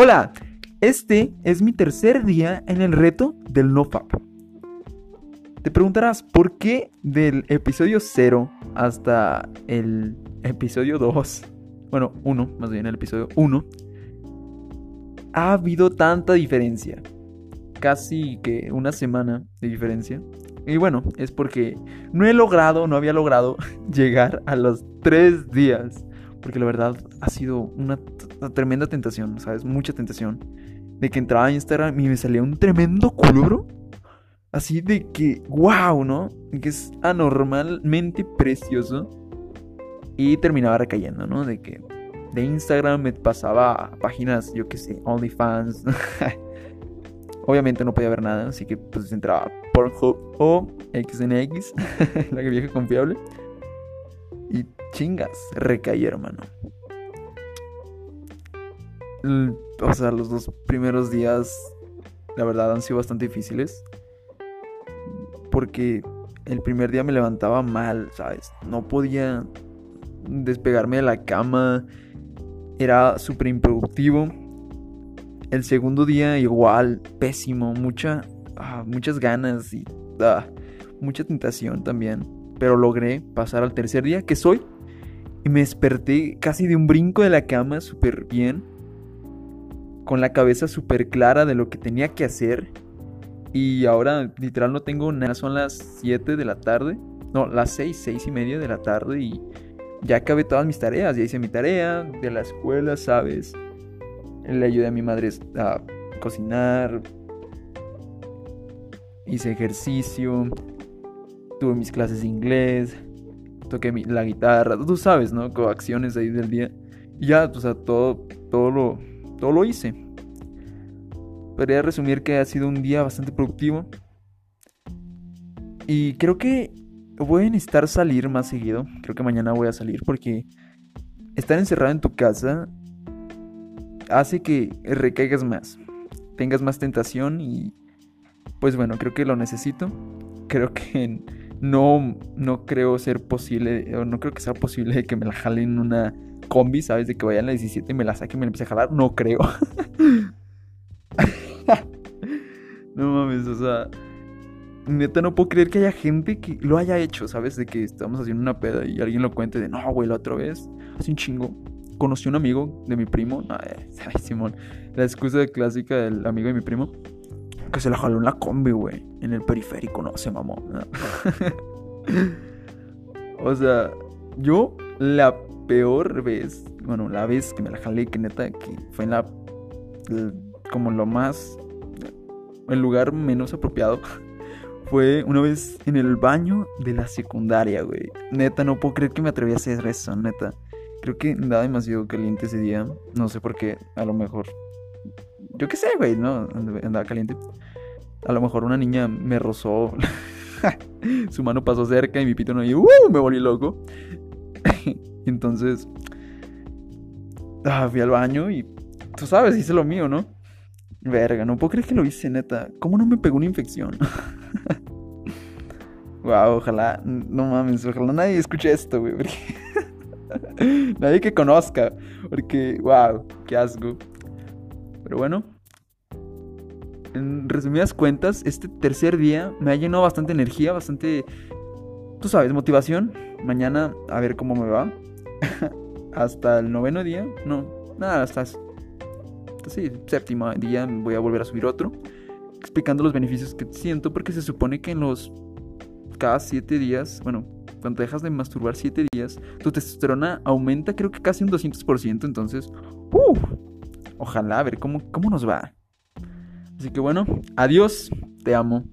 Hola, este es mi tercer día en el reto del NoFap. Te preguntarás, ¿por qué del episodio 0 hasta el episodio 2? Bueno, 1, más bien el episodio 1. Ha habido tanta diferencia. Casi que una semana de diferencia. Y bueno, es porque no he logrado, no había logrado llegar a los 3 días. Porque la verdad ha sido una, tremenda tentación, ¿sabes? Mucha tentación. De que entraba a Instagram y me salía un tremendo culo, bro. Así de que, wow, ¿no? Que es anormalmente precioso. Y terminaba recayendo, ¿no? De que de Instagram me pasaba a páginas, yo qué sé, OnlyFans. Obviamente no podía ver nada, así que pues entraba Pornhub o XNX, la que vieja confiable. Chingas, recaí, hermano. O sea, los dos primeros días, la verdad, han sido bastante difíciles. Porque el primer día me levantaba mal, ¿sabes? No podía despegarme de la cama. Era súper improductivo. El segundo día igual, pésimo. Mucha, ah, muchas ganas y ah, mucha tentación también. Pero logré pasar al tercer día, que soy. Y me desperté casi de un brinco de la cama, súper bien. Con la cabeza súper clara de lo que tenía que hacer. Y ahora literal no tengo nada. Son las 7 de la tarde. No, las 6, 6 y media de la tarde. Y ya acabé todas mis tareas. Ya hice mi tarea de la escuela, ¿sabes? Le ayudé a mi madre a cocinar. Hice ejercicio. Tuve mis clases de inglés. Toqué la guitarra. Tú sabes, ¿no? Con acciones ahí del día. Y ya, o sea, todo, todo lo, todo lo hice. Podría resumir que ha sido un día bastante productivo. Y creo que voy a necesitar salir más seguido. Creo que mañana voy a salir porque estar encerrado en tu casa hace que recaigas más. Tengas más tentación y pues bueno, creo que lo necesito. Creo que no, no creo ser posible, o no creo que sea posible que me la jale en una combi, ¿sabes? De que vaya a la 17 y me la saque y me la empiece a jalar. No creo. no mames, o sea. Neta, no puedo creer que haya gente que lo haya hecho, ¿sabes? De que estamos haciendo una peda y alguien lo cuente de no, güey, la otra vez. Hace un chingo. Conocí a un amigo de mi primo. Ay, Simón. La excusa clásica del amigo de mi primo. Que se la jaló en la combi, güey. En el periférico, no se mamó. o sea, yo la peor vez, bueno, la vez que me la jalé, que neta, que fue en la como lo más, el lugar menos apropiado, fue una vez en el baño de la secundaria, güey. Neta, no puedo creer que me atreví a hacer eso, neta. Creo que andaba demasiado caliente ese día. No sé por qué, a lo mejor. Yo qué sé, güey, ¿no? Andaba caliente. A lo mejor una niña me rozó. Su mano pasó cerca y mi pito no. Y ¡uh! me volví loco. Entonces. Ah, fui al baño y. Tú sabes, hice lo mío, ¿no? Verga, no puedo creer que lo hice, neta. ¿Cómo no me pegó una infección? wow, ojalá. No mames, ojalá nadie escuche esto, güey. nadie que conozca. Porque, wow, qué asco. Pero bueno. En resumidas cuentas, este tercer día me ha llenado bastante energía, bastante. Tú sabes, motivación. Mañana a ver cómo me va. hasta el noveno día. No, nada, hasta sí, séptimo día voy a volver a subir otro, explicando los beneficios que siento, porque se supone que en los cada siete días, bueno, cuando dejas de masturbar siete días, tu testosterona aumenta creo que casi un 200%, entonces, uh, ojalá a ver cómo, cómo nos va. Así que bueno, adiós, te amo.